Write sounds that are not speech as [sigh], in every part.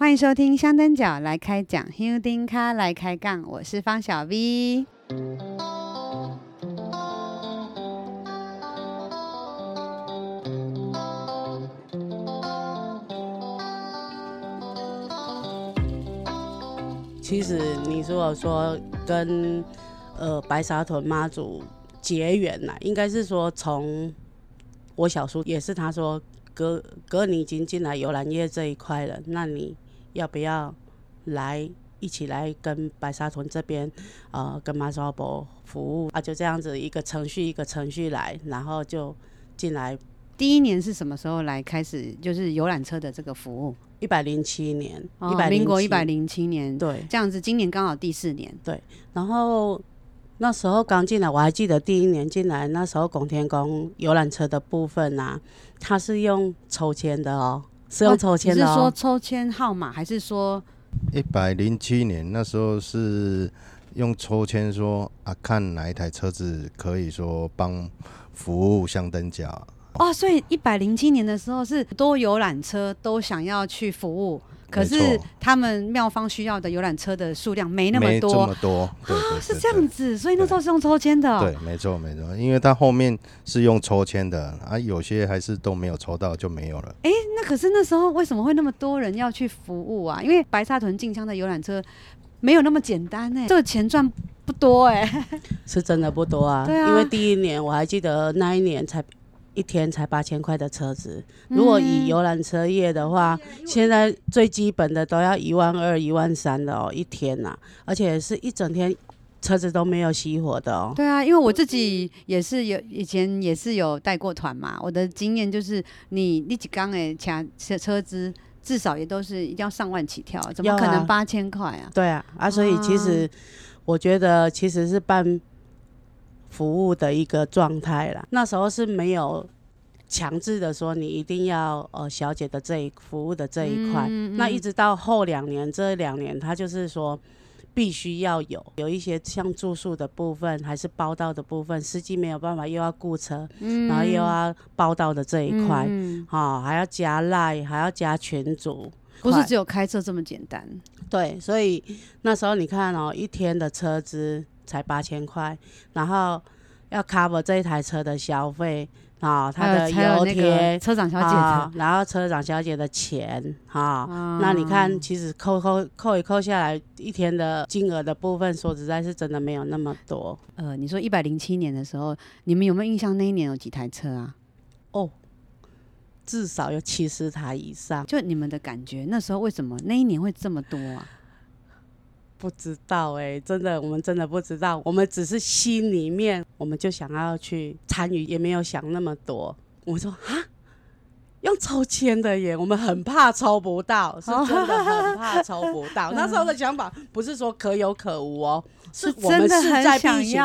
欢迎收听香灯脚来开讲，香灯脚来开杠，我是方小 V。其实你如果说跟呃白沙屯妈祖结缘呐，应该是说从我小叔也是他说哥哥你已经进来游览业这一块了，那你。要不要来一起来跟白沙屯这边，呃，跟马祖婆服务啊？就这样子一个程序一个程序来，然后就进来。第一年是什么时候来开始？就是游览车的这个服务。一百零七年，哦，民国一百零七年。对，这样子，今年刚好第四年。对，然后那时候刚进来，我还记得第一年进来，那时候拱天宫游览车的部分啊，它是用抽签的哦。是用抽签的、哦，是说抽签号码，还是说一百零七年那时候是用抽签说啊，看哪一台车子可以说帮服务相等奖哦，所以一百零七年的时候是多游览车都想要去服务。可是他们庙方需要的游览车的数量没那么多，没这么多啊，是这样子，所以那时候是用抽签的。对，没错没错，因为他后面是用抽签的啊，有些还是都没有抽到就没有了。哎，那可是那时候为什么会那么多人要去服务啊？因为白沙屯进香的游览车没有那么简单呢，这个钱赚不多哎，[laughs] 是真的不多啊。对啊，因为第一年我还记得那一年才。一天才八千块的车子，如果以游览车业的话，嗯，现在最基本的都要一万二、一万三的哦，一天呐，而且是一整天车子都没有熄火的哦。对啊，因为我自己也是有以前也是有带过团嘛，我的经验就是你你几缸诶，抢车车子至少也都是一定要上万起跳，怎么可能八千块啊？对啊，啊，所以其实我觉得其实是办。服务的一个状态啦，那时候是没有强制的说你一定要呃小姐的这一服务的这一块，嗯嗯，那一直到后两年，这两年他就是说必须要有有一些像住宿的部分，还是包到的部分，司机没有办法又要雇车，嗯，然后又要包到的这一块，哦，还要加赖，还要加群组，不是只有开车这么简单，对，所以那时候你看哦，一天的车资。才八千块，然后要 cover 这一台车的消费啊，他的油贴、车长小姐的，然后车长小姐的钱哈、嗯，那你看，其实扣扣扣一扣下来，一天的金额的部分，说实在是真的没有那么多。呃，你说一百零七年的时候，你们有没有印象那一年有几台车啊？哦，至少有七十台以上。就你们的感觉，那时候为什么那一年会这么多啊？不知道哎、欸，真的，我们真的不知道。我们只是心里面，我们就想要去参与，也没有想那么多。我说啊，用抽签的耶，我们很怕抽不到，是真的很怕抽不到。[laughs] 那时候的想法不是说可有可无哦，是我们势在必行。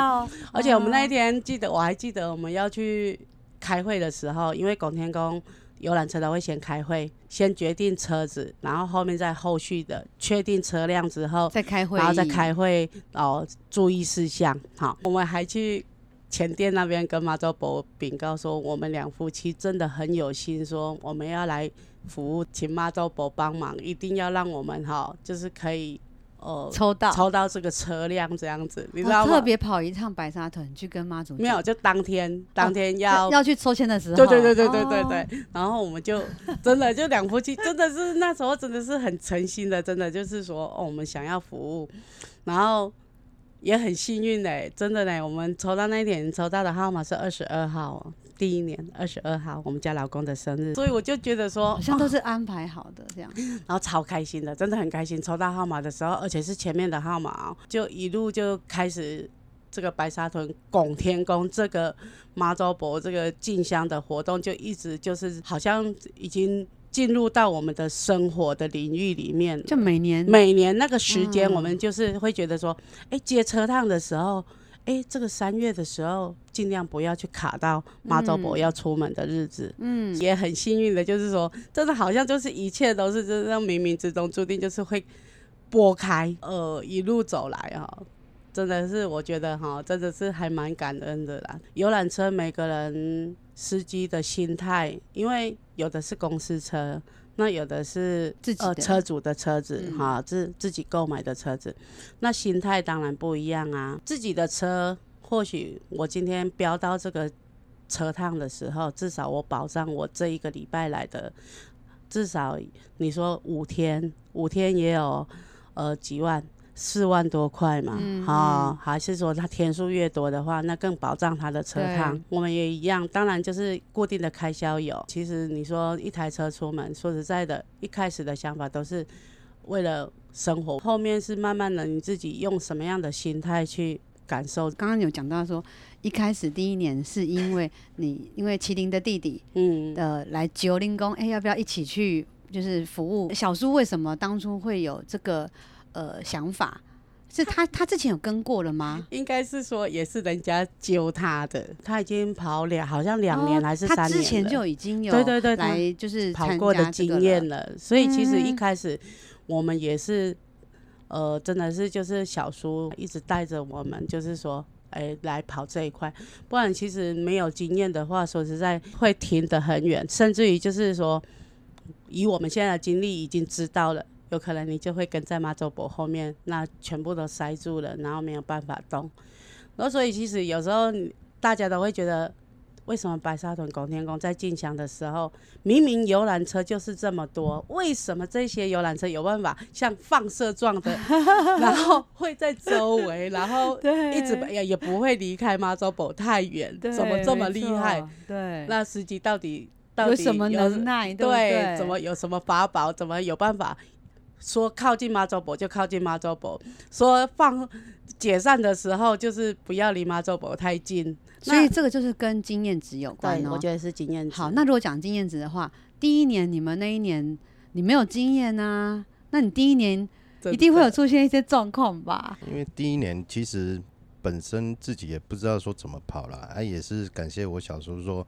而且我们那一天记得，我还记得我们要去开会的时候，因为拱天宫。游览车都会先开会，先决定车子，然后后面再后续的确定车辆之后再开会，然后再开会哦，注意事项。好，我们还去前店那边跟马周博禀告说，我们两夫妻真的很有心，说我们要来服务，请马周博帮忙，一定要让我们哈，就是可以。哦，抽到抽到这个车辆这样子，你知道吗？特别跑一趟白沙屯去跟妈祖。没有，就当天当天要、哦、要去抽签的时候。对对对对对对对。哦、然后我们就真的就两夫妻，真的是那时候真的是很诚心的，真的就是说哦，我们想要服务，然后也很幸运嘞，真的嘞，我们抽到那一天抽到的号码是二十二号。第一年二十二号，我们家老公的生日，所以我就觉得说，好像都是安排好的这样，然后超开心的，真的很开心。抽到号码的时候，而且是前面的号码，就一路就开始这个白沙屯拱天宫这个妈祖伯这个进香的活动，就一直就是好像已经进入到我们的生活的领域里面。就每年每年那个时间，我们就是会觉得说，哎、嗯，接车趟的时候。哎，这个三月的时候，尽量不要去卡到妈祖婆要出门的日子。嗯，也很幸运的，就是说，真的好像就是一切都是这样冥冥之中注定，就是会拨开。呃，一路走来哈、哦，真的是我觉得哈、哦，真的是还蛮感恩的啦。游览车每个人司机的心态，因为有的是公司车，那有的是自己车主的车子嗯哈，自自己购买的车子，那心态当然不一样啊。自己的车，或许我今天飙到这个车趟的时候，至少我保障我这一个礼拜来的，至少你说五天，五天也有呃几万。四万多块嘛，嗯好、嗯，还是说他天数越多的话，那更保障他的车趟。我们也一样，当然就是固定的开销有。其实你说一台车出门，说实在的，一开始的想法都是为了生活，后面是慢慢的你自己用什么样的心态去感受。刚刚有讲到说，一开始第一年是因为 [laughs] 你因为麒麟的弟弟嗯，呃来九零工，哎，要不要一起去就是服务小叔？为什么当初会有这个？呃，想法。是他他之前有跟过了吗？应该是说也是人家揪他的，他已经跑两好像两年还是三年了，哦，他之前就已经有对对对来就是跑过的经验了，所以其实一开始我们也是呃，真的是就是小叔一直带着我们，就是说哎来跑这一块，不然其实没有经验的话，说实在会停得很远，甚至于就是说以我们现在的经历已经知道了。有可能你就会跟在妈祖婆后面，那全部都塞住了，然后没有办法动。然后所以其实有时候大家都会觉得，为什么白沙屯拱天宫在进香的时候，明明游览车就是这么多，为什么这些游览车有办法像放射状的，[laughs] 然后会在周围，然后 [laughs] 一直也也不会离开妈祖婆太远，怎么这么厉害？对，那司机到底到底有什么能耐？对，对，怎么有什么法宝？怎么有办法？说靠近妈祖婆就靠近妈祖婆，说放解散的时候就是不要离妈祖婆太近，所以这个就是跟经验值有关哦。我觉得是经验值。好，那如果讲经验值的话，第一年你们那一年你没有经验啊，那你第一年一定会有出现一些状况吧？因为第一年其实本身自己也不知道说怎么跑了，啊，也是感谢我小叔说。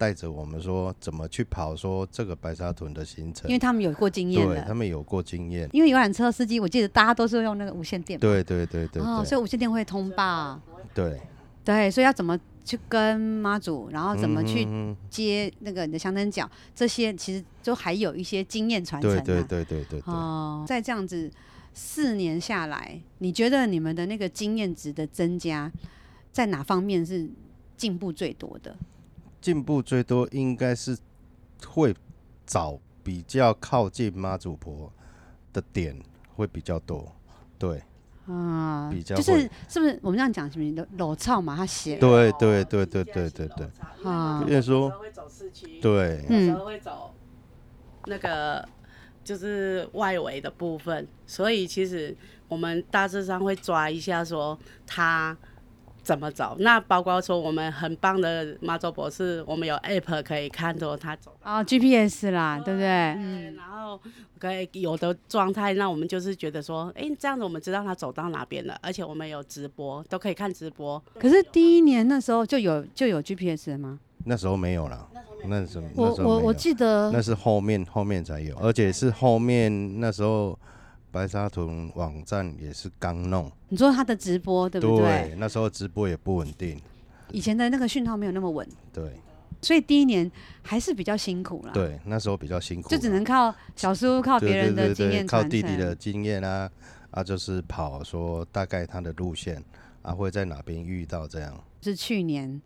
带着我们说怎么去跑，说这个白沙屯的行程，因为他们有过经验，对他们有过经验。因为游览车司机，我记得大家都是用那个无线电，对对对对，对，哦，所以无线电会通报，对对，所以要怎么去跟妈祖，然后怎么去接那个你的香灯脚，这些其实都还有一些经验传承、啊。对对对对对，对。哦，在这样子四年下来，你觉得你们的那个经验值的增加，在哪方面是进步最多的？进步最多应该是会找比较靠近妈祖婆的点会比较多，对，啊，比较就是是不是我们这样讲什么裸操嘛？他写对对对对对对对，啊，因为说对，有时候会走那个就是外围的部分，所以其实我们大致上会抓一下说他。怎么走？那包括说我们很棒的妈祖博士，我们有 app 可以看着他走啊、oh,，GPS 啦，对不对？嗯，然后可以有的状态，那我们就是觉得说，哎，这样子我们知道他走到哪边了，而且我们有直播，都可以看直播。可是第一年那时候就有就有 GPS 了吗？那时候没有了，那时候我我我记得那是后面后面才有，而且是后面那时候。白沙屯网站也是刚弄，你说他的直播对不对？对，那时候直播也不稳定，以前的那个讯号没有那么稳，对，所以第一年还是比较辛苦啦。对，那时候比较辛苦，就只能靠小叔靠别人的经验，靠弟弟的经验啊啊，就是跑说大概他的路线啊会在哪边遇到这样。是去年。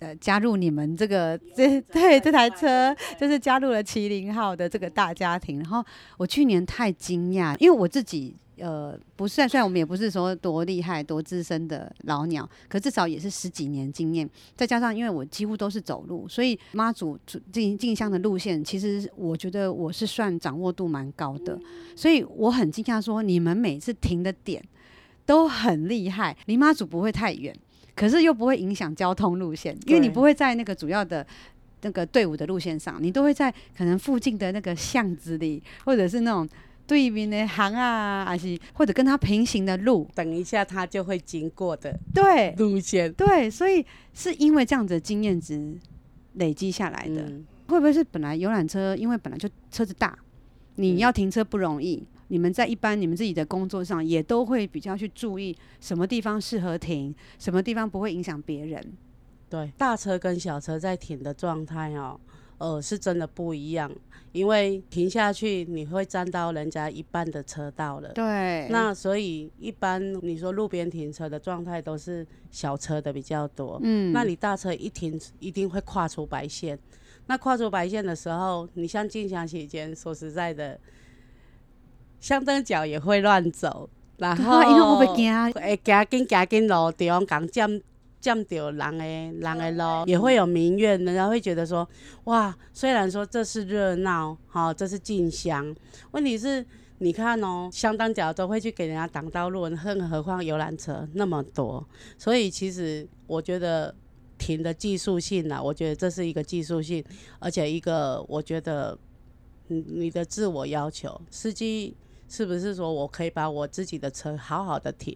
呃，加入你们这个这对这台车，就是加入了麒麟号的这个大家庭。然后我去年太惊讶，因为我自己呃不算，虽然我们也不是说多厉害、多资深的老鸟，可至少也是十几年经验。再加上因为我几乎都是走路，所以妈祖进进香的路线，其实我觉得我是算掌握度蛮高的。所以我很惊讶，说你们每次停的点都很厉害，离妈祖不会太远。可是又不会影响交通路线，因为你不会在那个主要的那个队伍的路线上，你都会在可能附近的那个巷子里，或者是那种对面的行啊，还是或者跟他平行的路，等一下他就会经过的对路线。对，所以是因为这样子的经验值累积下来的，嗯，会不会是本来游览车因为本来就车子大，你要停车不容易？嗯你们在一般你们自己的工作上也都会比较去注意什么地方适合停，什么地方不会影响别人。对，大车跟小车在停的状态哦，呃，是真的不一样。因为停下去，你会占到人家一半的车道了。对。那所以一般你说路边停车的状态都是小车的比较多。嗯。那你大车一停，一定会跨出白线。那跨出白线的时候，你像进香期间，说实在的，香灯脚也会乱走，然后因为我会惊，会加紧加紧路中讲占占着人诶人诶路，也会有民怨，人家会觉得说，哇，虽然说这是热闹，好，这是进香，问题是，你看哦，相当脚都会去给人家挡道路，更何况游览车那么多，所以其实我觉得停的技术性呢，我觉得这是一个技术性，而且一个我觉得，你你的自我要求，司机是不是说我可以把我自己的车好好的停，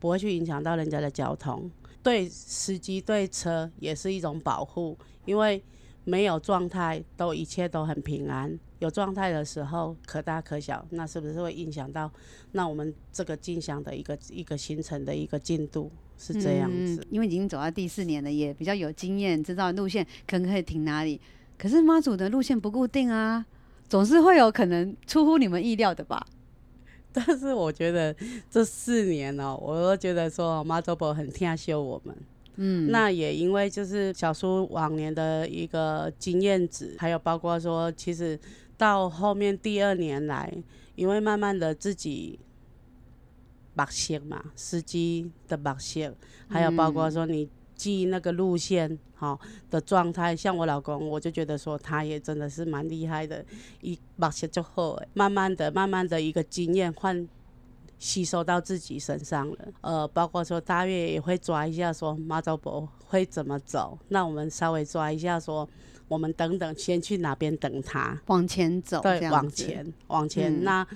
不会去影响到人家的交通。对司机对车也是一种保护，因为没有状态都一切都很平安，有状态的时候可大可小，那是不是会影响到那我们这个进香的一个一个行程的一个进度是这样子？嗯，因为已经走到第四年了，也比较有经验，知道路线可能可以停哪里。可是妈祖的路线不固定啊，总是会有可能出乎你们意料的吧？[laughs] 但是我觉得这四年哦、喔，我都觉得说妈祖婆很疼惜我们，嗯，那也因为就是小叔往年的一个经验值，还有包括说，其实到后面第二年来，因为慢慢的自己把线嘛，司机的把线，还有包括说你。记那个路线好的状态，像我老公，我就觉得说他也真的是蛮厉害的，一把些就好，慢慢的、慢慢的一个经验换吸收到自己身上了。呃，包括说大约也会抓一下说妈祖婆会怎么走，那我们稍微抓一下说，我们等等先去哪边等他，往前走，对，往前，往前，嗯、那。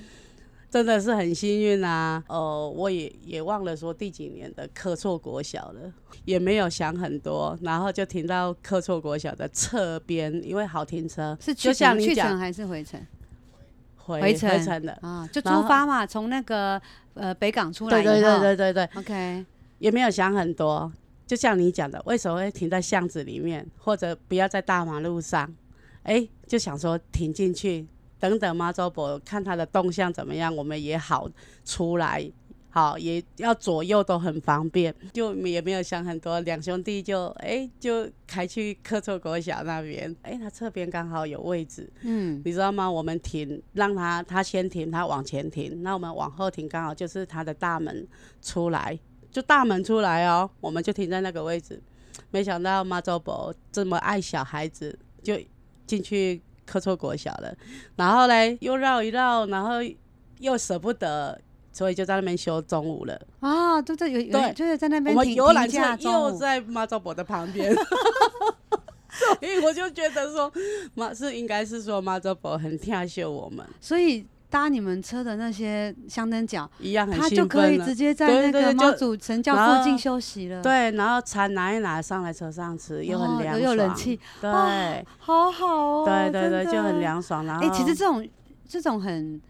真的是很幸运啊！呃，我也也忘了说第几年的科错国小了，也没有想很多，然后就停到科错国小的侧边，因为好停车。是去程去程还是回程？回回程，回程的啊，就出发嘛，从那个呃北港出来。对对对对对对。OK，也没有想很多，就像你讲的，为什么会停在巷子里面，或者不要在大马路上？哎、欸，就想说停进去。等等，妈祖婆看他的动向怎么样，我们也好出来，好也要左右都很方便，就也没有想很多，两兄弟就哎、欸、就开去科措国小那边，哎、欸、他侧边刚好有位置，嗯，你知道吗？我们停让他他先停，他往前停，那我们往后停，刚好就是他的大门出来，就大门出来哦，我们就停在那个位置，没想到妈祖婆这么爱小孩子，就进去。科错国小了，然后嘞又绕一绕，然后又舍不得，所以就在那边休中午了。啊，就在有有对，就是在那边。我们游览车又在马祖博的旁边，[laughs] 所以我就觉得说妈是应该是说妈祖婆很疼惜我们，所以。搭你们车的那些香灯脚，一样很他就可以直接在那个妈祖神轿附近休息了。对，然后餐拿一拿上来车上吃，又很凉爽，又有冷气，对，好好哦。对对对，就很凉爽。然后，哎，其实这种这种很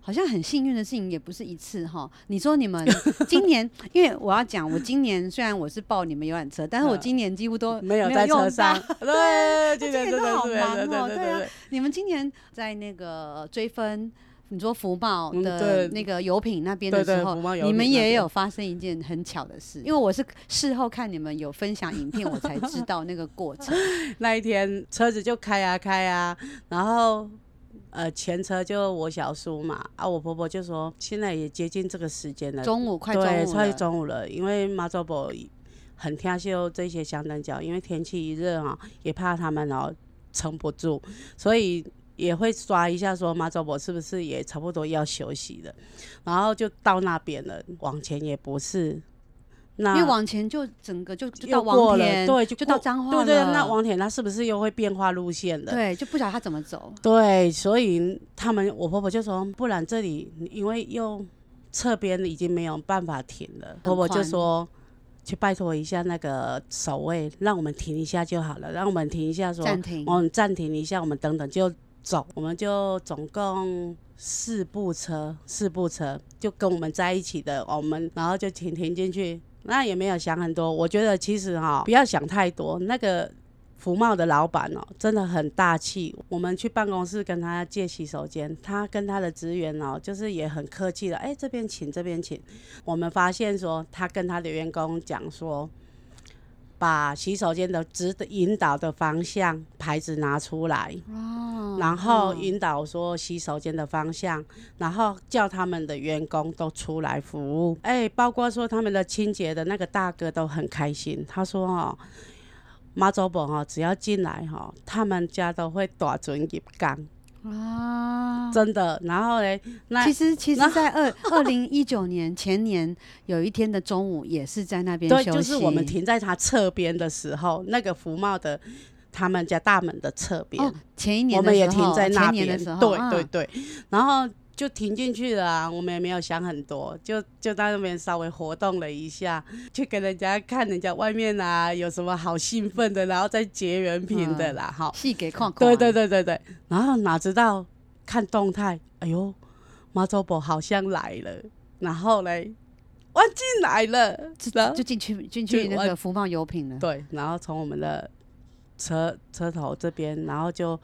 好像很幸运的事情，也不是一次哈。你说你们 [laughs] 今年，因为我要讲，我今年虽然我是报你们游览车，但是我今年几乎都没有在车上。对，今年都好忙哦。对啊，你们今年在那个追分。你说福茂的那个油品那边的时候，你们也有发生一件很巧的事，因为我是事后看你们有分享影片，我才知道那个过程。[laughs] 那一天车子就开啊开啊，然后呃前车就我小叔嘛，啊我婆婆就说现在也接近这个时间了，中午快中午快中午了，因为妈祖婆很疼惜这些香灯脚，因为天气一热啊，也怕他们哦撑不住，所以。也会刷一下，说妈祖博是不是也差不多要休息了，然后就到那边了。往前也不是，那因为往前就整个就就到王田，对，就就到彰化对，对对，那王田他是不是又会变化路线了？对，就不晓得他怎么走。对，所以他们我婆婆就说，不然这里因为又侧边已经没有办法停了，婆婆就说去拜托一下那个守卫，让我们停一下就好了，让我们停一下说，说暂停，我们暂停一下，我们等等就。走，我们就总共四部车，四部车就跟我们在一起的，我们然后就停停进去，那也没有想很多。我觉得其实哈，不要想太多，那个福茂的老板哦，真的很大气。我们去办公室跟他借洗手间，他跟他的职员哦，就是也很客气的，哎，这边请，这边请。我们发现说，他跟他的员工讲说。把洗手间的指引导的方向牌子拿出来，哦、然后引导说洗手间的方向，然后叫他们的员工都出来服务。哎，包括说他们的清洁的那个大哥都很开心。他说：“哦，马祖婆哈，只要进来哈，他们家都会大尊入缸。”啊，真的。然后呢，那其实其实，在二二零一九年 [laughs] 前年有一天的中午，也是在那边休息。对，就是我们停在他侧边的时候，那个福茂的他们家大门的侧边。哦，前一年我们也停在那边。对对对，啊，然后。就停进去了啊，我们也没有想很多，就就在那边稍微活动了一下，去给人家看人家外面啊有什么好兴奋的，然后再结缘品的啦，哈、嗯，戏给看看。对对对对对，然后哪知道看动态，哎呦，妈祖婆好像来了，然后嘞，我进来了，就就进去进去那个福茂油品了。对，然后从我们的车车头这边，然后就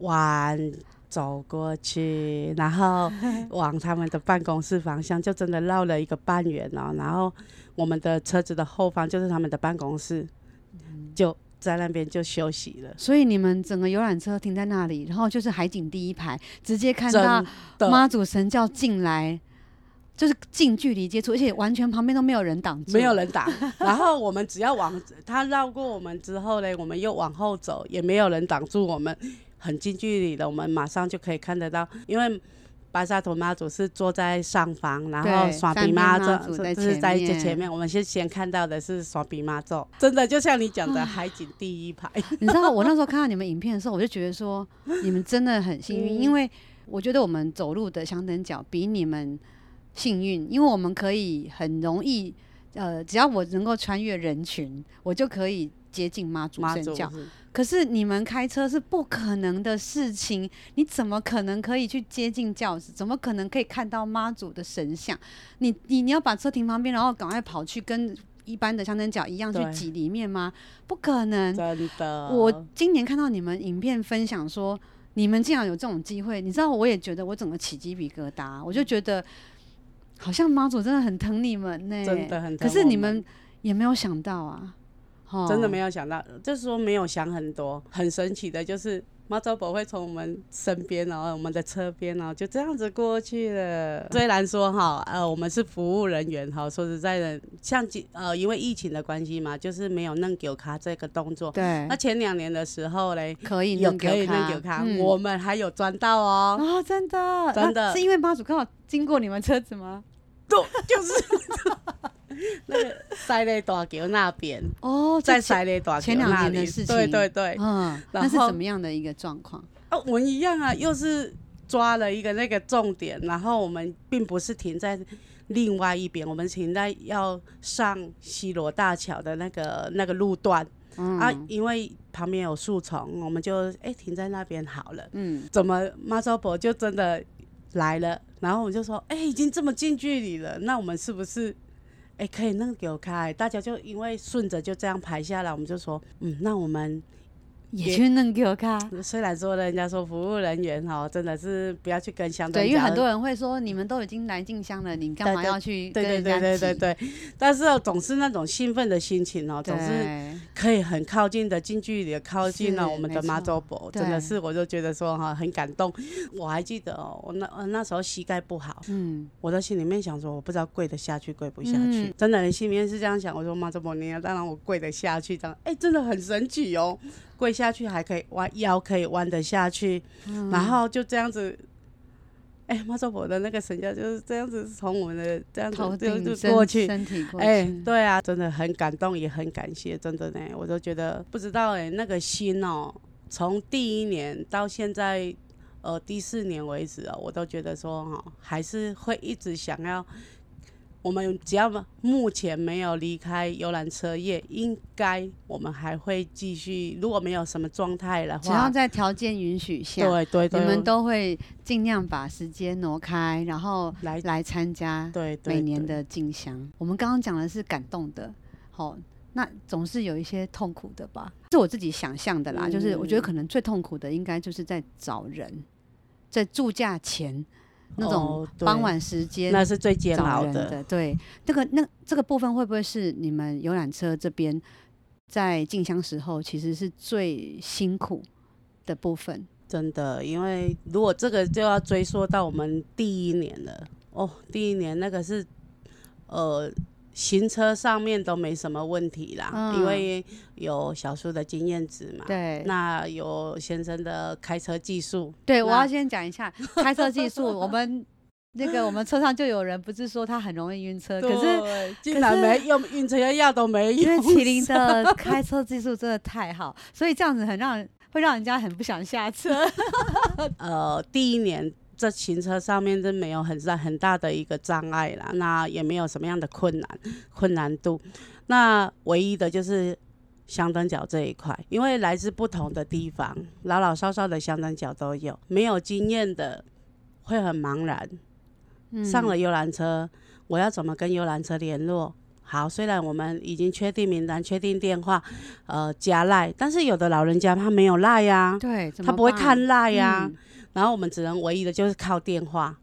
玩。走过去，然后往他们的办公室方向，就真的绕了一个半圆哦。然后我们的车子的后方就是他们的办公室，就在那边就休息了。所以你们整个游览车停在那里，然后就是海景第一排，直接看到妈祖神教进来，就是近距离接触，而且完全旁边都没有人挡住，没有人挡。然后我们只要往他绕过我们之后呢，我们又往后走，也没有人挡住我们。很近距离的，我们马上就可以看得到，因为白沙屯妈祖是坐在上方，然后双臂妈祖是在最前面。我们先先看到的是双臂妈祖，真的就像你讲的 [laughs] 海景第一排。[laughs] 你知道我那时候看到你们影片的时候，我就觉得说你们真的很幸运，嗯、因为我觉得我们走路的相等脚比你们幸运，因为我们可以很容易，呃，只要我能够穿越人群，我就可以接近妈祖神轿。可是你们开车是不可能的事情，你怎么可能可以去接近教室？怎么可能可以看到妈祖的神像？你你你要把车停旁边，然后赶快跑去跟一般的香灯脚一样去挤里面吗？不可能！真的。我今年看到你们影片分享说，你们竟然有这种机会，你知道，我也觉得我整个起鸡皮疙瘩，我就觉得好像妈祖真的很疼你们呢、欸，真的很疼。可是你们也没有想到啊。真的没有想到，就是说没有想很多，很神奇的，就是妈祖婆会从我们身边，然后我们的车边，然后就这样子过去了。虽然说哈，呃，我们是服务人员哈，说实在的，像呃，因为疫情的关系嘛，就是没有弄给卡这个动作。对。那前两年的时候嘞，可以有可以弄给卡，嗯、我们还有赚到哦。哦，真的，真的，是因为妈祖刚好经过你们车子吗？对，就是。那个赛雷大桥那边哦，在塞雷大桥那里，前两年的事情，对对对，嗯，那是怎么样的一个状况？啊，我们一样啊，又是抓了一个那个重点，然后我们并不是停在另外一边，我们停在要上西罗大桥的那个那个路段，嗯、啊，因为旁边有树丛，我们就哎、欸、停在那边好了。嗯，怎么妈祖婆就真的来了？然后我就说，哎、欸，已经这么近距离了，那我们是不是？哎、欸，可以那个给我开，大家就因为顺着就这样排下来，我们就说，嗯，那我们。也去弄给我看。虽然说人家说服务人员哈，真的是不要去跟香灯。对，因为很多人会说，你们都已经来进香了，你干嘛要去跟人家挤？对对对对对。但是总是那种兴奋的心情哦，总是可以很靠近的、近距离的靠近了我们的妈祖婆，真的是我就觉得说哈很感动。我还记得哦，我那那时候膝盖不好，嗯，我在心里面想说，我不知道跪得下去跪不下去。真的，你心里面是这样想。我说妈祖婆，你要当然我跪得下去，这样哎，真的很神奇哦。跪下去还可以弯腰，可以弯得下去，嗯、然后就这样子，哎、欸，妈祖婆的那个神教就是这样子从我们的这样子就就过去，哎、欸，对啊，真的很感动，也很感谢，真的呢，我都觉得不知道哎、欸，那个心哦、喔，从第一年到现在，呃，第四年为止啊、喔，我都觉得说哈、喔，还是会一直想要。我们只要目前没有离开游览车业，应该我们还会继续。如果没有什么状态的话，只要在条件允许下，对对对，你们都会尽量把时间挪开，然后来来参加对每年的进香。我们刚刚讲的是感动的，好。那总是有一些痛苦的吧？是我自己想象的啦，嗯、就是我觉得可能最痛苦的应该就是在找人，在住驾前那种傍晚时间，那是最煎熬的。对，那个那这个部分会不会是你们游览车这边在进香时候其实是最辛苦的部分？真的，因为如果这个就要追溯到我们第一年了哦，第一年那个是呃。行车上面都没什么问题啦，嗯、因为有小叔的经验值嘛。对，那有先生的开车技术。对，我要先讲一下开车技术。[laughs] 我们那个我们车上就有人不是说他很容易晕车，可是竟然没用晕车药都没用。因为麒麟的开车技术真的太好，[laughs] 所以这样子很让人会让人家很不想下车。[laughs] 呃，第一年。这行车上面真没有很大很大的一个障碍啦，那也没有什么样的困难困难度，那唯一的就是香灯脚这一块，因为来自不同的地方，老老少少的香灯脚都有，没有经验的会很茫然。嗯、上了游览车，我要怎么跟游览车联络？好，虽然我们已经确定名单、确定电话，呃，加赖，但是有的老人家他没有赖呀，对，他不会看赖呀。嗯然后我们只能唯一的就是靠电话，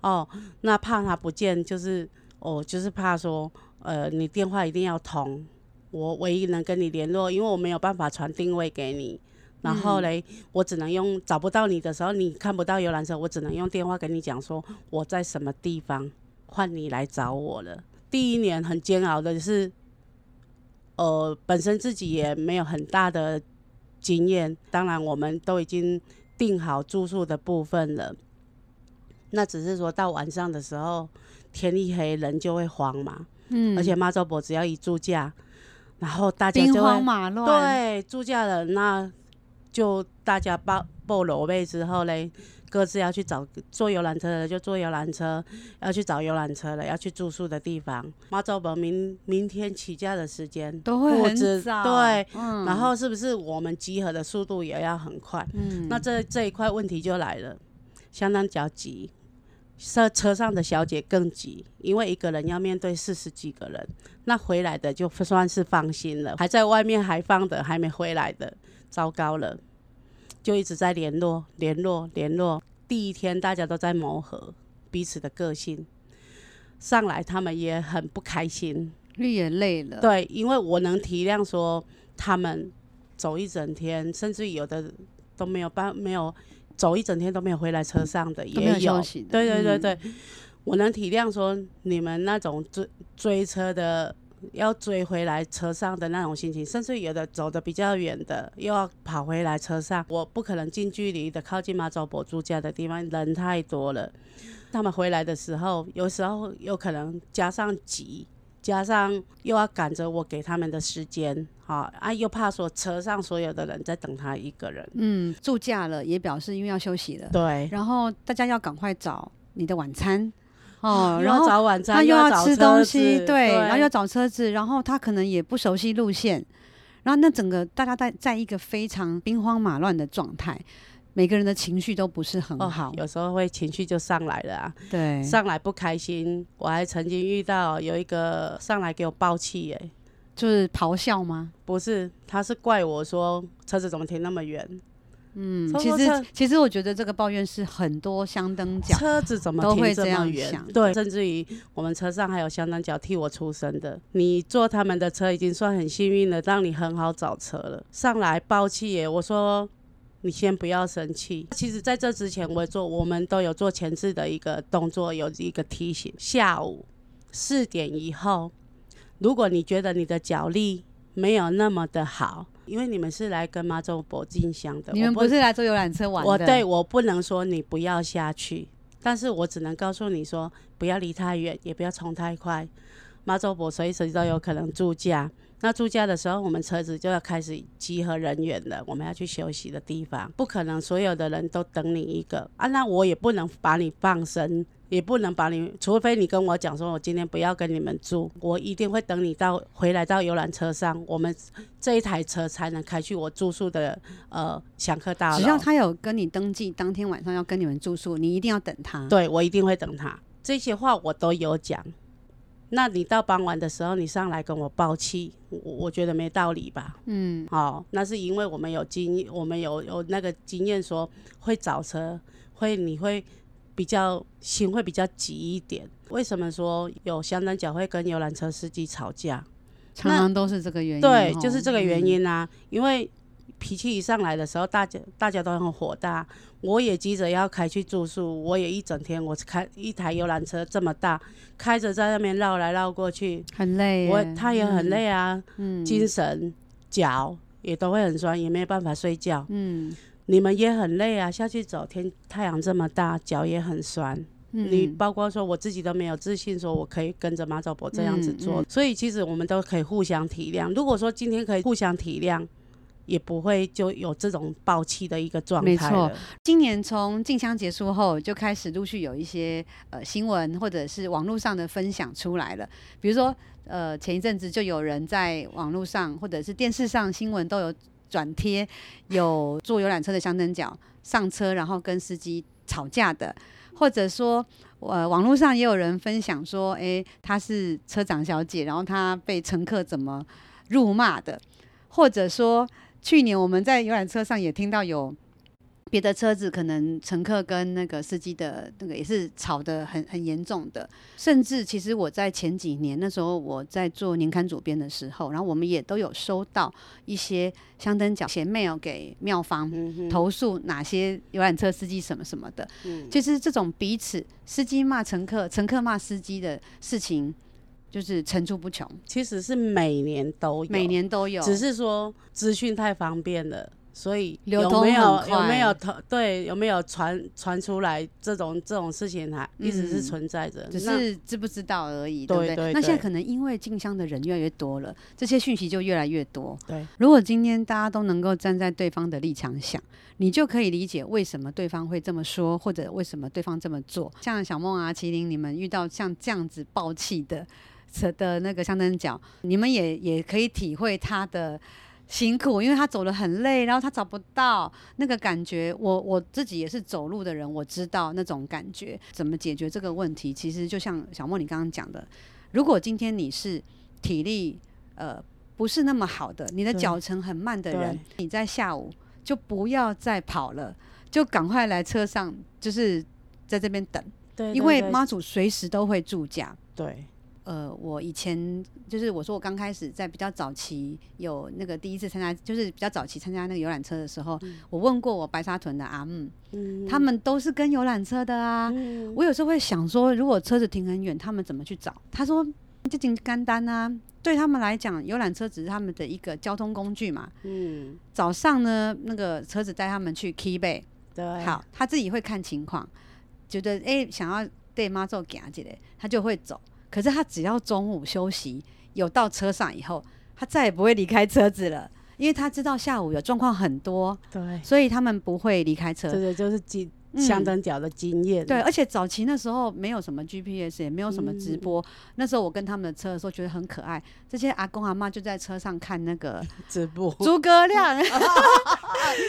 哦，那怕他不见，就是哦，就是怕说，呃，你电话一定要通，我唯一能跟你联络，因为我没有办法传定位给你。然后嘞，我只能用找不到你的时候，你看不到游览车，我只能用电话跟你讲说我在什么地方，换你来找我了。第一年很煎熬的是，呃，本身自己也没有很大的经验，当然我们都已经。订好住宿的部分了，那只是说到晚上的时候，天一黑人就会慌嘛。嗯，而且妈祖婆只要一住假，然后大家就会兵荒马乱。对，住假了，那就大家报报楼位之后嘞。各自要去找坐游览车的就坐游览车，要去找游览车的要去住宿的地方。妈祖婆明明天起驾的时间都会很早，对，嗯、然后是不是我们集合的速度也要很快？嗯，那这这一块问题就来了，相当着急，车车上的小姐更急，因为一个人要面对四十几个人，那回来的就算是放心了，还在外面还放的还没回来的，糟糕了。就一直在联络、联络、联络。第一天大家都在磨合彼此的个性，上来他们也很不开心，你也累了。对，因为我能体谅说他们走一整天，甚至有的都没有办没有走一整天都没有回来车上的，也有。对对对对，嗯、我能体谅说你们那种追追车的。要追回来车上的那种心情，甚至有的走的比较远的，又要跑回来车上。我不可能近距离的靠近马祖博住家的地方，人太多了。他们回来的时候，有时候有可能加上急，加上又要赶着我给他们的时间，好啊，又怕说车上所有的人在等他一个人。嗯，住驾了也表示因为要休息了。对，然后大家要赶快找你的晚餐。哦，[laughs] 然后早晚餐，他又要吃东西，对，对，然后又要找车子，然后他可能也不熟悉路线，然后那整个大家在在一个非常兵荒马乱的状态，每个人的情绪都不是很好，哦，有时候会情绪就上来了啊，对，上来不开心，我还曾经遇到有一个上来给我爆气，哎，就是咆哮吗？不是，他是怪我说车子怎么停那么远。嗯，其实其实我觉得这个抱怨是很多香灯脚车子怎么停这么远？对，甚至于我们车上还有香灯脚替我出声的。你坐他们的车已经算很幸运了，让你很好找车了。上来抱气耶！我说你先不要生气。其实在这之前，我做我们都有做前置的一个动作，有一个提醒：下午四点以后，如果你觉得你的脚力没有那么的好。因为你们是来跟妈祖伯进香的，你们不是来坐游览车玩的。我对我不能说你不要下去，但是我只能告诉你说，不要离太远，也不要冲太快。妈祖婆随时都有可能住驾，那住驾的时候，我们车子就要开始集合人员了，我们要去休息的地方，不可能所有的人都等你一个啊，那我也不能把你放生。也不能把你，除非你跟我讲说，我今天不要跟你们住，我一定会等你到回来到游览车上，我们这一台车才能开去我住宿的呃香客大楼。只要他有跟你登记，当天晚上要跟你们住宿，你一定要等他。对，我一定会等他。这些话我都有讲，那你到傍晚的时候，你上来跟我报气，我我觉得没道理吧？嗯，好，那是因为我们有经，我们有有那个经验，说会找车，会你会比较心会比较急一点。为什么说有香灯脚会跟游览车司机吵架？常常都是这个原因。对，就是这个原因啊，嗯、因为。脾气一上来的时候，大家大家都很火大，我也急着要开去住宿，我也一整天，我开一台游览车这么大，开着在那边绕来绕过去，很累。我他也很累啊，嗯，精神脚也都会很酸，也没有办法睡觉。嗯，你们也很累啊，下去走天太阳这么大，脚也很酸。嗯，你包括说我自己都没有自信，说我可以跟着马走博这样子做，嗯嗯，所以其实我们都可以互相体谅。如果说今天可以互相体谅。也不会就有这种爆气的一个状态。没错，今年从静香结束后，就开始陆续有一些呃新闻或者是网络上的分享出来了。比如说，呃，前一阵子就有人在网络上或者是电视上新闻都有转贴，有坐游览车的相灯角上车然后跟司机吵架的，或者说呃网络上也有人分享说，诶，她是车长小姐，然后她被乘客怎么辱骂的，或者说。去年我们在游览车上也听到有别的车子，可能乘客跟那个司机的那个也是吵得很很严重的，甚至其实我在前几年那时候我在做年刊主编的时候，然后我们也都有收到一些香灯角写 mail 给妙方投诉哪些游览车司机什么什么的，嗯、就是这种彼此司机骂乘客、乘客骂司机的事情。就是层出不穷，其实是每年都有，每年都有，只是说资讯太方便了，所以有没有有没有对有没有传传出来这种这种事情还一直是存在着，只是知不知道而已，对不对？那现在可能因为进香的人越来越多了，这些讯息就越来越多。对，如果今天大家都能够站在对方的立场想，你就可以理解为什么对方会这么说，或者为什么对方这么做。像小梦啊、麒麟，你们遇到像这样子爆气的。的那个香灯角，你们也也可以体会他的辛苦，因为他走得很累，然后他找不到那个感觉。我我自己也是走路的人，我知道那种感觉。怎么解决这个问题？其实就像小莫你刚刚讲的，如果今天你是体力呃不是那么好的，你的脚程很慢的人，你在下午就不要再跑了，就赶快来车上，就是在这边等，对，因为妈祖随时都会住家，对。呃，我以前就是我说我刚开始在比较早期有那个第一次参加，就是比较早期参加那个游览车的时候，嗯、我问过我白沙屯的阿姆，嗯，他们都是跟游览车的啊。嗯、我有时候会想说，如果车子停很远，他们怎么去找？他说就挺简单啊，对他们来讲，游览车只是他们的一个交通工具嘛。嗯，早上呢，那个车子带他们去 K 贝，对，好，他自己会看情况，觉得哎、欸、想要对妈做行一下，他就会走。可是他只要中午休息，有到车上以后，他再也不会离开车子了，因为他知道下午有状况很多，对，所以他们不会离开车。这个就是经相当屌的经验。对，而且早期那时候没有什么 GPS，也没有什么直播。嗯、那时候我跟他们的车的时候觉得很可爱，这些阿公阿妈就在车上看那个直播，诸葛亮。[laughs]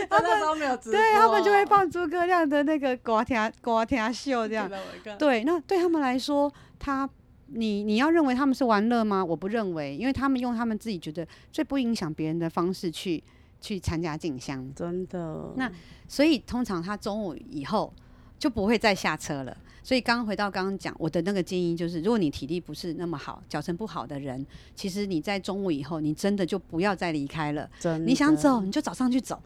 他那时候没有直播，对他们就会放诸葛亮的那个瓜田瓜田秀这样。对，那对他们来说，他。你你要认为他们是玩乐吗？我不认为，因为他们用他们自己觉得最不影响别人的方式去去参加进香，真的。那所以通常他中午以后就不会再下车了。所以刚刚回到刚刚讲，我的那个建议就是，如果你体力不是那么好，脚程不好的人，其实你在中午以后，你真的就不要再离开了。你想走，你就早上去走。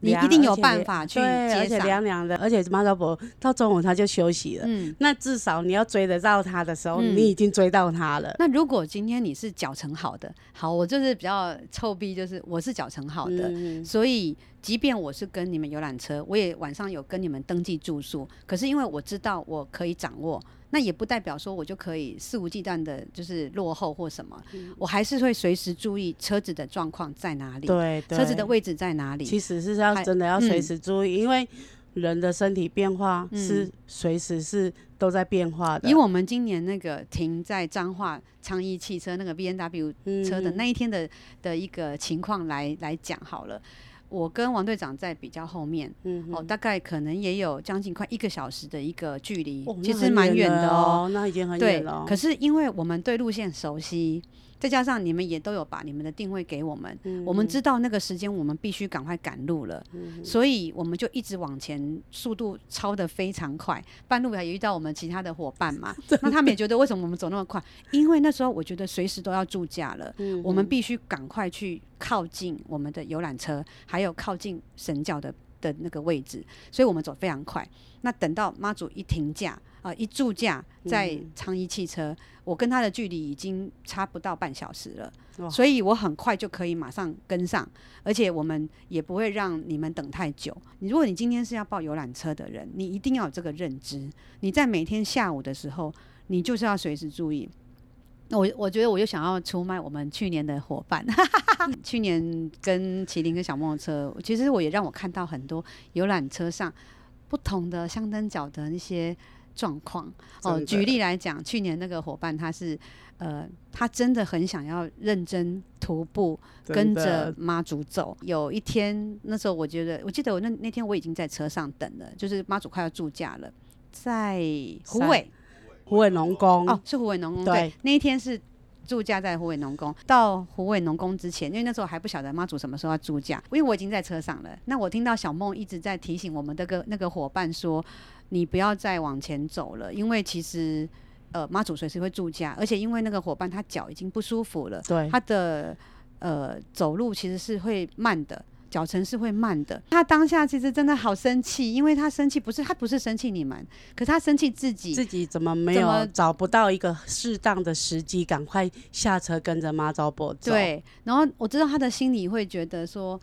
你一定有办法去接对，而且凉凉的，而且马祖伯到中午他就休息了。嗯，那至少你要追得到他的时候，嗯、你已经追到他了。那如果今天你是脚程好的，好，我就是比较臭逼，就是我是脚程好的，嗯、所以即便我是跟你们游览车，我也晚上有跟你们登记住宿。可是因为我知道我可以掌握。那也不代表说我就可以肆无忌惮的，就是落后或什么，嗯、我还是会随时注意车子的状况在哪里，对，对，车子的位置在哪里。其实是要真的要随时注意，嗯、因为人的身体变化是随时是都在变化的。以我们今年那个停在彰化昌邑汽车那个 B N W 车的那一天的的一个情况来来讲好了。我跟王队长在比较后面，嗯，哦，大概可能也有将近快一个小时的一个距离，哦其实蛮远的哦。那已经很对远了。可是因为我们对路线熟悉，再加上你们也都有把你们的定位给我们，嗯我们知道那个时间我们必须赶快赶路了，嗯所以我们就一直往前，速度超得非常快。半路也遇到我们其他的伙伴嘛，[laughs] 那他们也觉得为什么我们走那么快？因为那时候我觉得随时都要住驾了，嗯我们必须赶快去靠近我们的游览车，还有靠近神教的的那个位置，所以我们走非常快。那等到妈祖一停驾啊、呃，一驻驾在昌一汽车，我跟他的距离已经差不到半小时了，哇所以我很快就可以马上跟上，而且我们也不会让你们等太久。你如果你今天是要报游览车的人，你一定要有这个认知。你在每天下午的时候，你就是要随时注意。那我我觉得我又想要出卖我们去年的伙伴，[laughs] 去年跟麒麟跟小梦车，其实我也让我看到很多游览车上不同的香灯角的那些状况。哦，举例来讲，去年那个伙伴他是呃，他真的很想要认真徒步跟着妈祖走。有一天，那时候我觉得，我记得我那那天我已经在车上等了，就是妈祖快要住驾了，在虎尾。虎尾农工哦，是虎尾农工。对对，那一天是住家在虎尾农工。到虎尾农工之前，因为那时候还不晓得妈祖什么时候要住驾，因为我已经在车上了。那我听到小梦一直在提醒我们那个那个伙伴说：“你不要再往前走了，因为其实呃妈祖随时会住家，而且因为那个伙伴他脚已经不舒服了，对，他的呃走路其实是会慢的。”脚程是会慢的，他当下其实真的好生气，因为他生气不是他不是生气你们，可是他生气自己，自己怎么没有找不到一个适当的时机，赶快下车跟着妈祖伯走。对，然后我知道他的心里会觉得说，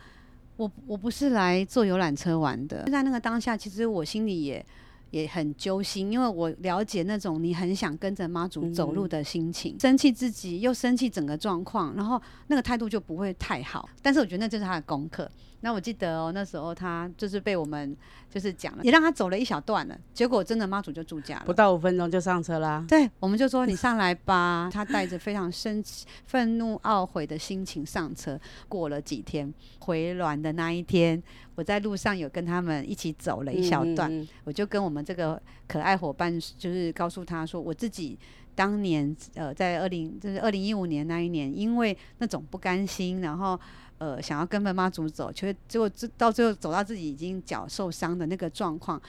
我我不是来坐游览车玩的。在那个当下，其实我心里也也很揪心，因为我了解那种你很想跟着妈祖走路的心情，嗯、生气自己又生气整个状况，然后那个态度就不会太好。但是我觉得那就是他的功课。那我记得哦，那时候他就是被我们就是讲了，也让他走了一小段了。结果真的妈祖就住家了，不到五分钟就上车啦。对，我们就说你上来吧。[laughs] 他带着非常生气、愤怒、懊悔的心情上车。过了几天回銮的那一天，我在路上有跟他们一起走了一小段，嗯嗯嗯我就跟我们这个可爱伙伴，就是告诉他说，我自己当年呃在二零就是二零一五年那一年，因为那种不甘心，然后。呃，想要跟着妈祖走，却结果到最后走到自己已经脚受伤的那个状况，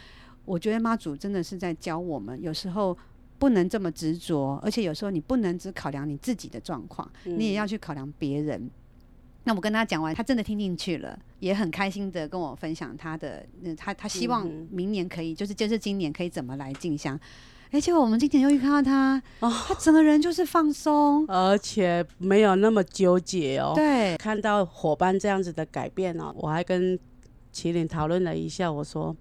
我觉得妈祖真的是在教我们，有时候不能这么执着，而且有时候你不能只考量你自己的状况，嗯、你也要去考量别人。那我跟他讲完，他真的听进去了，也很开心的跟我分享他的，呃、他他希望明年可以，就是就是今年可以怎么来进香。哎，结果我们今天又遇看到他，哦，他整个人就是放松，而且没有那么纠结哦。对，看到伙伴这样子的改变哦，我还跟麒麟讨论了一下，我说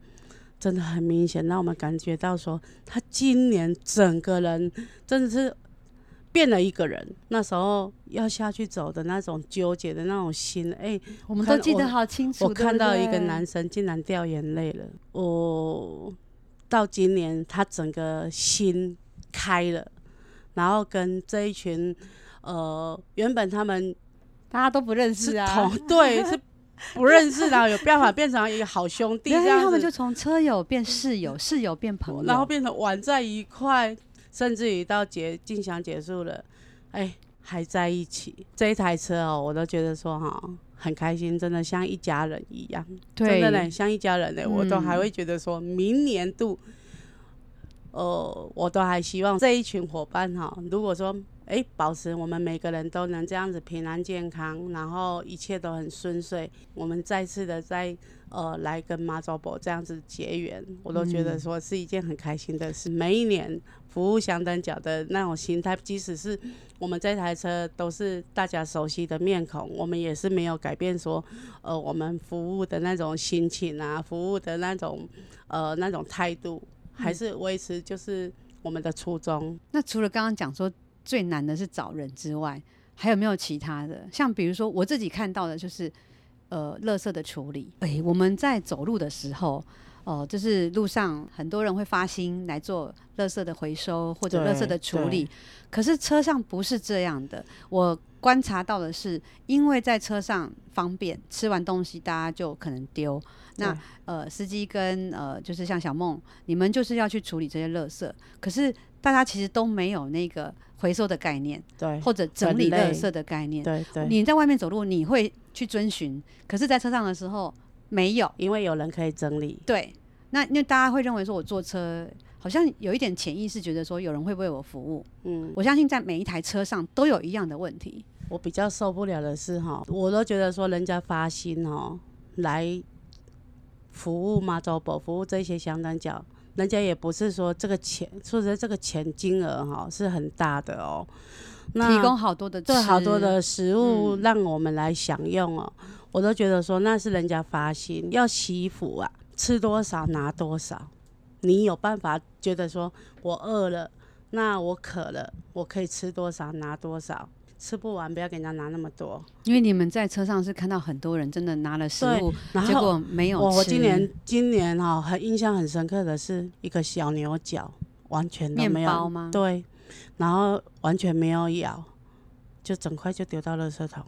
真的很明显，让我们感觉到说他今年整个人真的是变了一个人。那时候要下去走的那种纠结的那种心，哎，我们都记得好清楚。我，看到一个男生竟然掉眼泪了，我。到今年，他整个心开了，然后跟这一群呃，原本他们大家都不认识啊，同对是不认识然后，有办法变成一个好兄弟 [laughs] 这样子，他们就从车友变室友，室友变朋友，然后变成玩在一块，甚至于到结进香结束了，哎，还在一起。这一台车哦，我都觉得说哈。很开心，真的像一家人一样，对。真的呢，像一家人呢，嗯、我都还会觉得说，明年度，呃，我都还希望这一群伙伴哈，如果说，哎、欸，保持我们每个人都能这样子平安健康，然后一切都很顺遂，我们再次的再呃来跟妈祖婆这样子结缘，我都觉得说是一件很开心的事。嗯、每一年服务香灯脚的那种心态，即使是。我们这台车都是大家熟悉的面孔，我们也是没有改变说，呃，我们服务的那种心情啊，服务的那种呃那种态度，还是维持就是我们的初衷。嗯、那除了刚刚讲说最难的是找人之外，还有没有其他的？像比如说我自己看到的就是，呃，垃圾的处理。哎，我们在走路的时候。哦、呃，就是路上很多人会发心来做垃圾的回收或者垃圾的处理，可是车上不是这样的。我观察到的是，因为在车上方便，吃完东西大家就可能丢。那呃，司机跟呃，就是像小梦，你们就是要去处理这些垃圾，可是大家其实都没有那个回收的概念，对，或者整理垃圾的概念，对对。你在外面走路，你会去遵循，可是在车上的时候没有，因为有人可以整理。对，那因为大家会认为说，我坐车好像有一点潜意识，觉得说有人会为我服务。嗯，我相信在每一台车上都有一样的问题。我比较受不了的是哈，我都觉得说人家发心哦来。服务妈祖婆，服务这些香灯脚，人家也不是说这个钱，说实在这个钱金额哈是很大的哦。那提供好多的对好多的食物让我们来享用哦，嗯、我都觉得说那是人家发心要祈福啊，吃多少拿多少。你有办法觉得说我饿了，那我渴了，我可以吃多少拿多少。吃不完，不要给人家拿那么多。因为你们在车上是看到很多人真的拿了食物，结果没有吃。我今年今年哈、喔，很印象很深刻的是一个小牛角，完全都没有。面包吗？对，然后完全没有咬，就整块就丢到垃圾桶，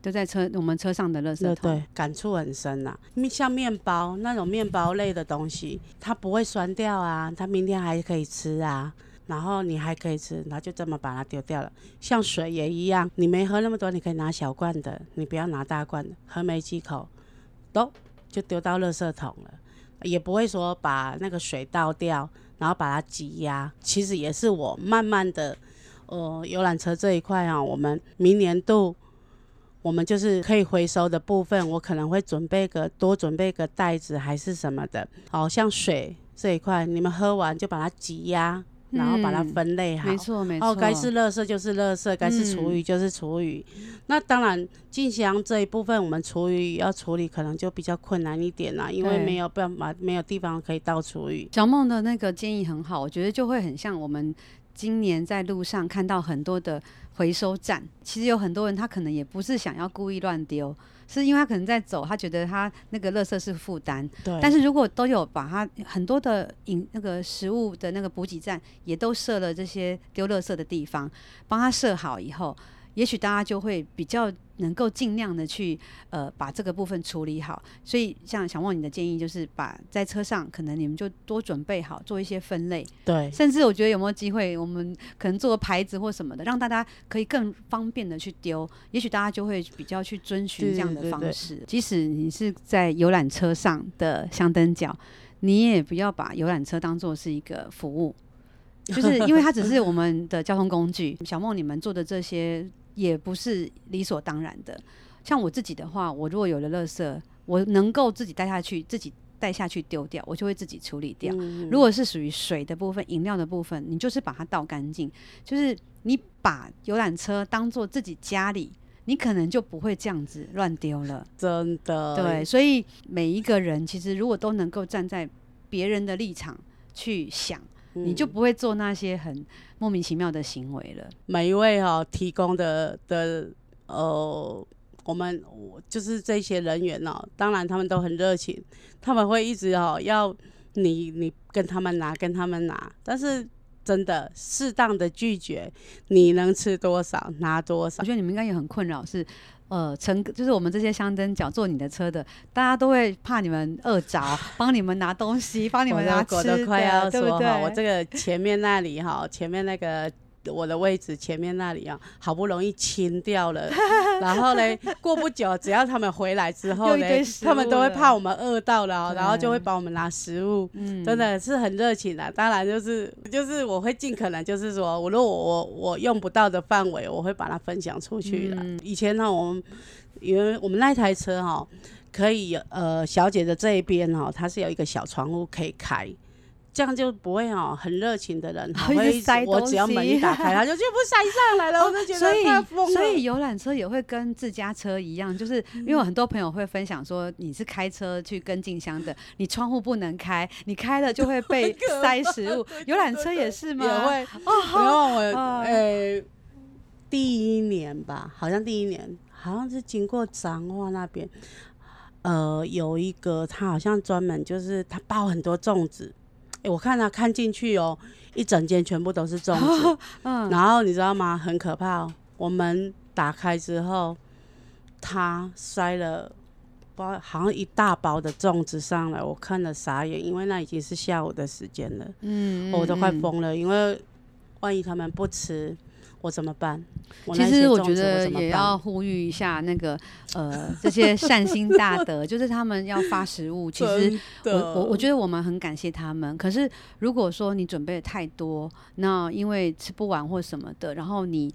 丢在车我们车上的垃圾桶。对，对，感触很深呐、啊。像面包那种面包类的东西，它不会酸掉啊，它明天还可以吃啊。然后你还可以吃，然后就这么把它丢掉了。像水也一样，你没喝那么多，你可以拿小罐的，你不要拿大罐的，喝没几口，都就丢到垃圾桶了，也不会说把那个水倒掉，然后把它挤压。其实也是我慢慢的，呃，游览车这一块啊，我们明年度我们就是可以回收的部分，我可能会准备个多准备个袋子还是什么的。好像水这一块，你们喝完就把它挤压。然后把它分类好，没错没错。哦，该是垃圾就是垃圾，该是厨余就是厨余。那当然，进香这一部分，我们厨余要处理，可能就比较困难一点啦，因为没有办法，没有地方可以倒厨余。小梦的那个建议很好，我觉得就会很像我们今年在路上看到很多的回收站，其实有很多人他可能也不是想要故意乱丢。是因为他可能在走，他觉得他那个垃圾是负担。对。但是如果都有把他很多的饮那个食物的那个补给站，也都设了这些丢垃圾的地方，帮他设好以后。也许大家就会比较能够尽量的去呃把这个部分处理好，所以像小梦你的建议就是把在车上可能你们就多准备好做一些分类，对，甚至我觉得有没有机会我们可能做个牌子或什么的，让大家可以更方便的去丢，也许大家就会比较去遵循这样的方式。即使你是在游览车上的香灯角，你也不要把游览车当做是一个服务，就是因为它只是我们的交通工具。小梦你们做的这些。也不是理所当然的。像我自己的话，我如果有了垃圾，我能够自己带下去，自己带下去丢掉，我就会自己处理掉。嗯、如果是属于水的部分、饮料的部分，你就是把它倒干净。就是你把游览车当做自己家里，你可能就不会这样子乱丢了。真的。对，所以每一个人其实如果都能够站在别人的立场去想。你就不会做那些很莫名其妙的行为了。每一位哈、哦、提供的的呃，我们就是这些人员哦，当然他们都很热情，他们会一直哦要你你跟他们拿跟他们拿，但是真的适当的拒绝，你能吃多少拿多少。我觉得你们应该也很困扰是。呃，乘就是我们这些香灯脚坐你的车的，大家都会怕你们饿着，帮你们拿东西，帮你们 [laughs] 拿吃的，都快要说对不对？我这个前面那里哈，前面那个。我的位置前面那里啊，好不容易清掉了，[laughs] 然后呢，过不久，只要他们回来之后呢，他们都会怕我们饿到了，然后就会帮我们拿食物，嗯，真的是很热情的。当然就是就是我会尽可能就是说，我如果我我用不到的范围，我会把它分享出去了。嗯、以前呢，我们因为我们那台车哈，可以呃，小姐的这一边哈，它是有一个小窗户可以开。这样就不会哦，很热情的人，[laughs] 他会塞东西。我只要门一打开，他就 [laughs] 全部塞上来了。我就觉得太疯了。所以游览车也会跟自家车一样，就是因为很多朋友会分享说，你是开车去跟进香的，你窗户不能开，你开了就会被塞食物。游览车也是吗？也会。哦，然后我呃，第一年吧，好像第一年，好像是经过彰化那边。呃，有一个他好像专门就是他包很多粽子，哎、欸，我看他看进去哦，一整间全部都是粽子，[laughs] 嗯，然后你知道吗？很可怕哦，我们打开之后，他塞了包好像一大包的粽子上来，我看了傻眼，因为那已经是下午的时间了，嗯，嗯，我都快疯了，因为万一他们不吃。我怎么办？其实我觉得也要呼吁一下那个呃这些善心大德，就是他们要发食物。其实我我我觉得我们很感谢他们。可是如果说你准备的太多，那因为吃不完或什么的，然后你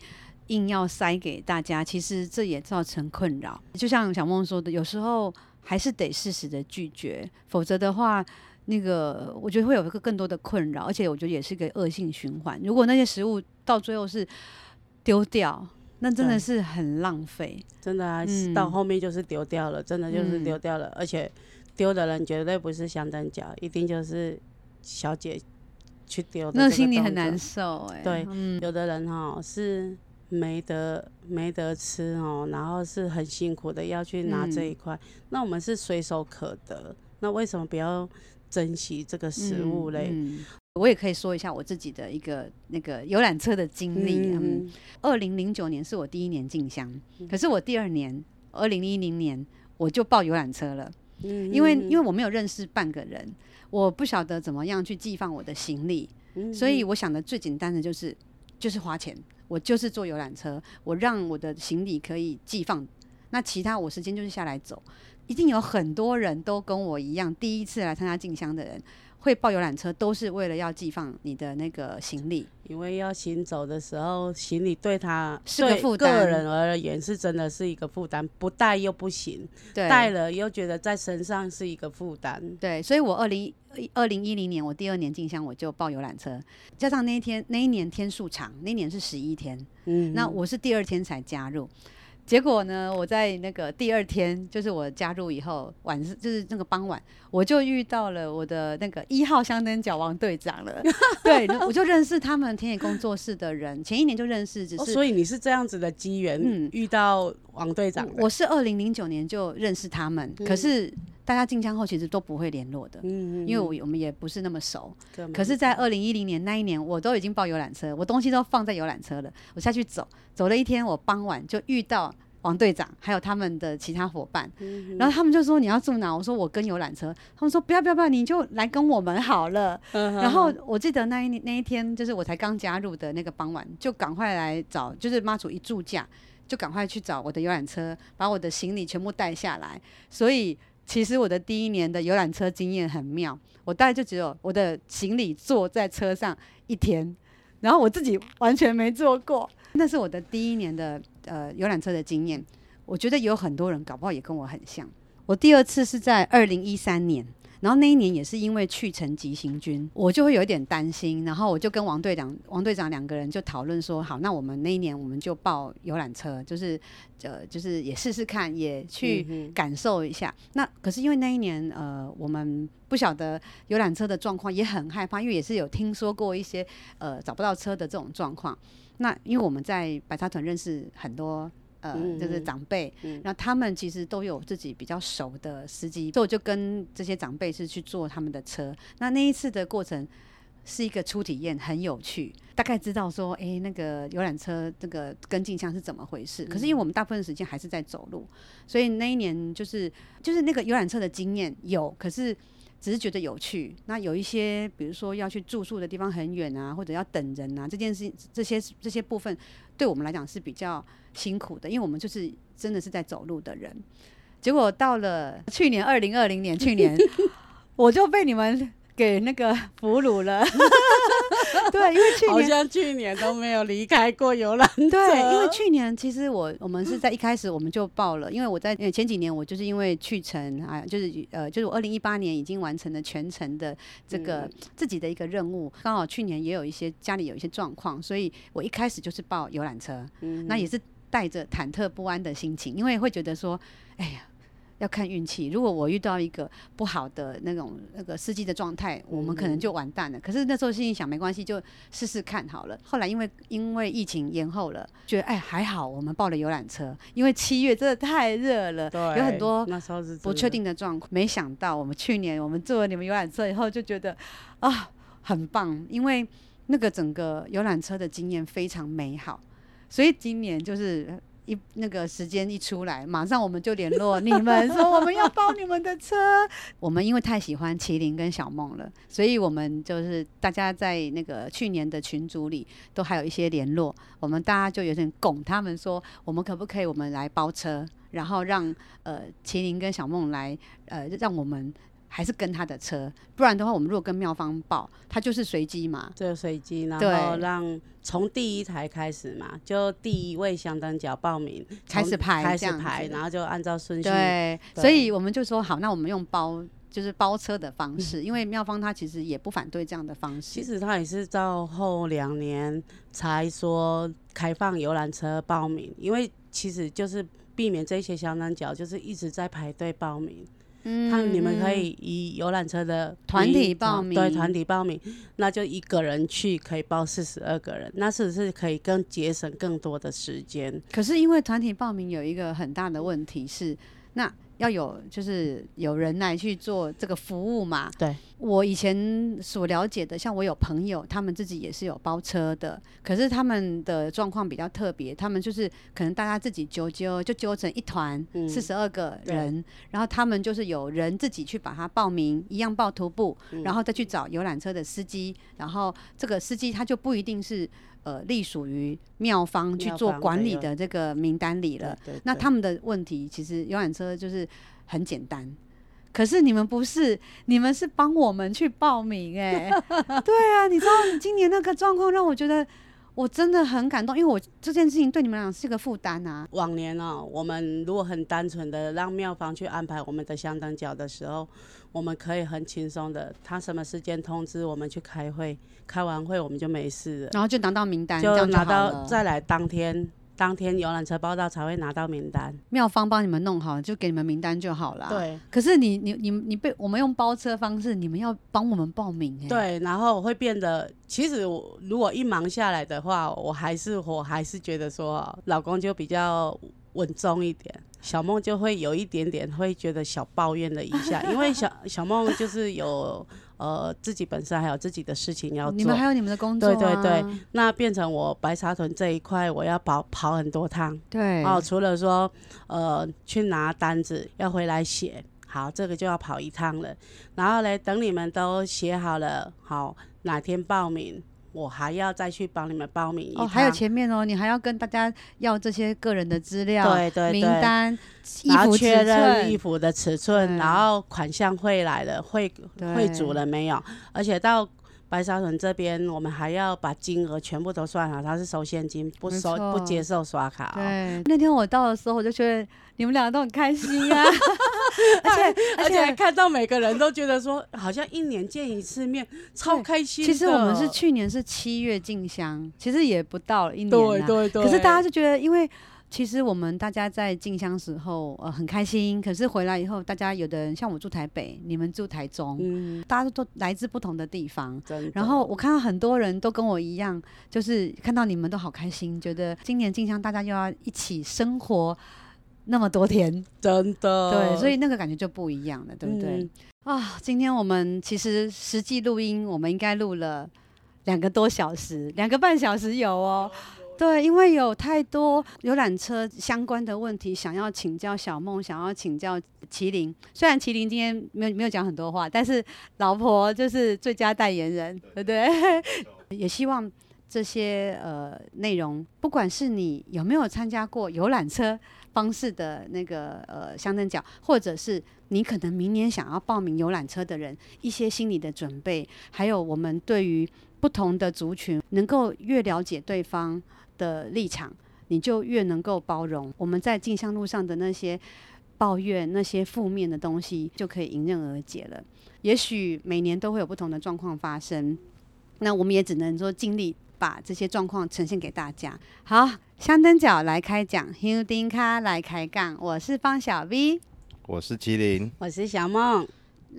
硬要塞给大家，其实这也造成困扰。就像小梦说的，有时候还是得适时的拒绝，否则的话。那个我觉得会有一个更多的困扰，而且我觉得也是一个恶性循环。如果那些食物到最后是丢掉，那真的是很浪费。真的啊，嗯、到后面就是丢掉了，真的就是丢掉了。嗯、而且丢的人绝对不是香灯脚，一定就是小姐去丢的。那心里很难受哎、欸。对，嗯、有的人哈是没得没得吃哦，然后是很辛苦的要去拿这一块。嗯、那我们是随手可得，那为什么不要？珍惜这个食物嘞、嗯嗯，我也可以说一下我自己的一个那个游览车的经历。嗯，二零零九年是我第一年进香，嗯、可是我第二年二零一零年我就报游览车了。嗯，因为因为我没有认识半个人，我不晓得怎么样去寄放我的行李，嗯、所以我想的最简单的就是就是花钱，我就是坐游览车，我让我的行李可以寄放，那其他我时间就是下来走。一定有很多人都跟我一样，第一次来参加进香的人会报游览车，都是为了要寄放你的那个行李，因为要行走的时候，行李对他是个负担，人而言是真的是一个负担，不带又不行，对，带了又觉得在身上是一个负担，对，所以我二零二零一零年我第二年进香我就报游览车，加上那一天那一年天数长，那一年是十一天，嗯，那我是第二天才加入。结果呢，我在那个第二天，就是我加入以后晚上，就是那个傍晚，我就遇到了我的那个一号香灯角王队长了。[laughs] 对，我就认识他们田野工作室的人，前一年就认识，只是、哦、所以你是这样子的机缘，嗯，遇到王队长。我是二零零九年就认识他们，嗯、可是大家进香后其实都不会联络的，嗯，因为我我们也不是那么熟。嗯、可是，在二零一零年那一年，我都已经报游览车，我东西都放在游览车了，我下去走。走了一天，我傍晚就遇到王队长，还有他们的其他伙伴，嗯、然后他们就说，你要住哪？我说我跟游览车。他们说不要不要不要，你就来跟我们好了。嗯、然后我记得那一那一天，就是我才刚加入的那个傍晚，就赶快来找，就是妈祖一住驾，就赶快去找我的游览车，把我的行李全部带下来。所以其实我的第一年的游览车经验很妙，我大概就只有我的行李坐在车上一天，然后我自己完全没坐过。那是我的第一年的呃游览车的经验，我觉得有很多人搞不好也跟我很像。我第二次是在二零一三年，然后那一年也是因为去成急行军，我就会有一点担心，然后我就跟王队长、王队长两个人就讨论说，好，那我们那一年我们就报游览车，就是呃就是也试试看，也去感受一下。嗯、那可是因为那一年呃我们不晓得游览车的状况，也很害怕，因为也是有听说过一些呃找不到车的这种状况。那因为我们在白沙屯认识很多呃，就是长辈，那他们其实都有自己比较熟的司机，所以我就跟这些长辈是去坐他们的车。那那一次的过程是一个初体验，很有趣，大概知道说，哎、欸，那个游览车这个跟进箱是怎么回事。可是因为我们大部分时间还是在走路，所以那一年就是就是那个游览车的经验有，可是。只是觉得有趣，那有一些，比如说要去住宿的地方很远啊，或者要等人啊，这件事这些这些部分，对我们来讲是比较辛苦的，因为我们就是真的是在走路的人。结果到了去年二零二零年，去年 [laughs] 我就被你们给那个 [laughs] 俘虏了。[laughs] 对，因为去年好像去年都没有离开过游览车。对，因为去年其实我我们是在一开始我们就报了，因为我在前几年我就是因为去程啊，就是呃，就是我二零一八年已经完成了全程的这个自己的一个任务，刚好去年也有一些家里有一些状况，所以我一开始就是报游览车，那也是带着忐忑不安的心情，因为会觉得说，哎呀。要看运气。如果我遇到一个不好的那种那个司机的状态，我们可能就完蛋了。嗯、可是那时候心里想，没关系，就试试看好了。后来因为因为疫情延后了，觉得哎还好，我们报了游览车，因为七月真的太热了，对有很多那时候是不确定的状况。没想到我们去年我们坐了你们游览车以后，就觉得啊很棒，因为那个整个游览车的经验非常美好，所以今年就是。一那个时间一出来，马上我们就联络你们，说我们要包你们的车。我们因为太喜欢麒麟跟小梦了，所以我们就是大家在那个去年的群组里都还有一些联络。我们大家就有点拱他们说，我们可不可以我们来包车，然后让呃麒麟跟小梦来呃让我们。还是跟他的车，不然的话，我们如果跟妙方报，他就是随机嘛，就随机，然后让从第一台开始嘛，就第一位香灯角报名开始排，开始排，然后就按照顺序。所以我们就说好，那我们用包，就是包车的方式，嗯、因为妙方他其实也不反对这样的方式。其实他也是到后两年才说开放游览车报名，因为其实就是避免这些香灯角就是一直在排队报名。嗯，他你们可以以游览车的团体报名，对，团体报名，那就一个人去可以报四十二个人，那是不是可以更节省更多的时间？可是因为团体报名有一个很大的问题是，那。要有就是有人来去做这个服务嘛？对，我以前所了解的，像我有朋友，他们自己也是有包车的，可是他们的状况比较特别，他们就是可能大家自己揪揪，就揪成一团四十二个人，对然后他们就是有人自己去把它报名，一样报徒步，嗯、然后再去找游览车的司机，然后这个司机他就不一定是。呃，隶属于庙方去做管理的这个名单里了。那他们的问题其实游览车就是很简单，可是你们不是，你们是帮我们去报名哎、欸。[laughs] 对啊，你知道今年那个状况让我觉得我真的很感动，因为我这件事情对你们俩是个负担啊。往年哦，我们如果很单纯的让庙方去安排我们的香灯脚的时候。我们可以很轻松的，他什么时间通知我们去开会，开完会我们就没事了，然后就拿到名单，就拿到再来当天，当天游览车报到才会拿到名单，妙方帮你们弄好，就给你们名单就好了。对。可是你你你你被我们用包车方式，你们要帮我们报名哎。对，然后会变得，其实我如果一忙下来的话，我还是我还是觉得说，老公就比较稳重一点。小梦就会有一点点会觉得小抱怨了一下，因为小 [laughs] 小梦就是有呃自己本身还有自己的事情要做，你们还有你们的工作，对对对，那变成我白沙屯这一块我要跑跑很多趟，对，哦，除了说呃去拿单子要回来写，好，这个就要跑一趟了，然后嘞等你们都写好了，好，哪天报名。我还要再去帮你们报名哦，还有前面哦，你还要跟大家要这些个人的资料，对对对，名单，衣服确认衣服的尺寸，然后款项汇来了，汇汇足了没有？而且到。白沙屯这边，我们还要把金额全部都算好，他是收现金，不收不接受刷卡。对，那天我到的时候，我就觉得你们两个都很开心啊，[laughs] 而且 [laughs] 而且看到每个人都觉得说，好像一年见一次面，超开心。其实我们是去年是七月进香，其实也不到一年，对对对。可是大家就觉得，因为。其实我们大家在进香时候，呃，很开心。可是回来以后，大家有的人像我住台北，你们住台中，嗯，大家都来自不同的地方。然后我看到很多人都跟我一样，就是看到你们都好开心，觉得今年进香大家又要一起生活那么多天，真的。对，所以那个感觉就不一样了，对不对？啊、今天我们其实实际录音，我们应该录了两个多小时，两个半小时有哦。对，因为有太多游览车相关的问题，想要请教小梦，想要请教麒麟。虽然麒麟今天没有没有讲很多话，但是老婆就是最佳代言人，对不对？[laughs] 也希望这些呃内容，不管是你有没有参加过游览车方式的那个呃乡镇角，或者是你可能明年想要报名游览车的人，一些心理的准备，还有我们对于不同的族群，能够越了解对方。的立场，你就越能够包容。我们在进香路上的那些抱怨、那些负面的东西，就可以迎刃而解了。也许每年都会有不同的状况发生，那我们也只能说尽力把这些状况呈现给大家。好，香灯脚来开讲，香灯脚来开杠，我是方小 V，我是麒麟，我是小梦，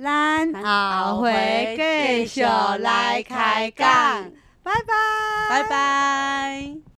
咱后回继续来开杠，拜拜，拜拜。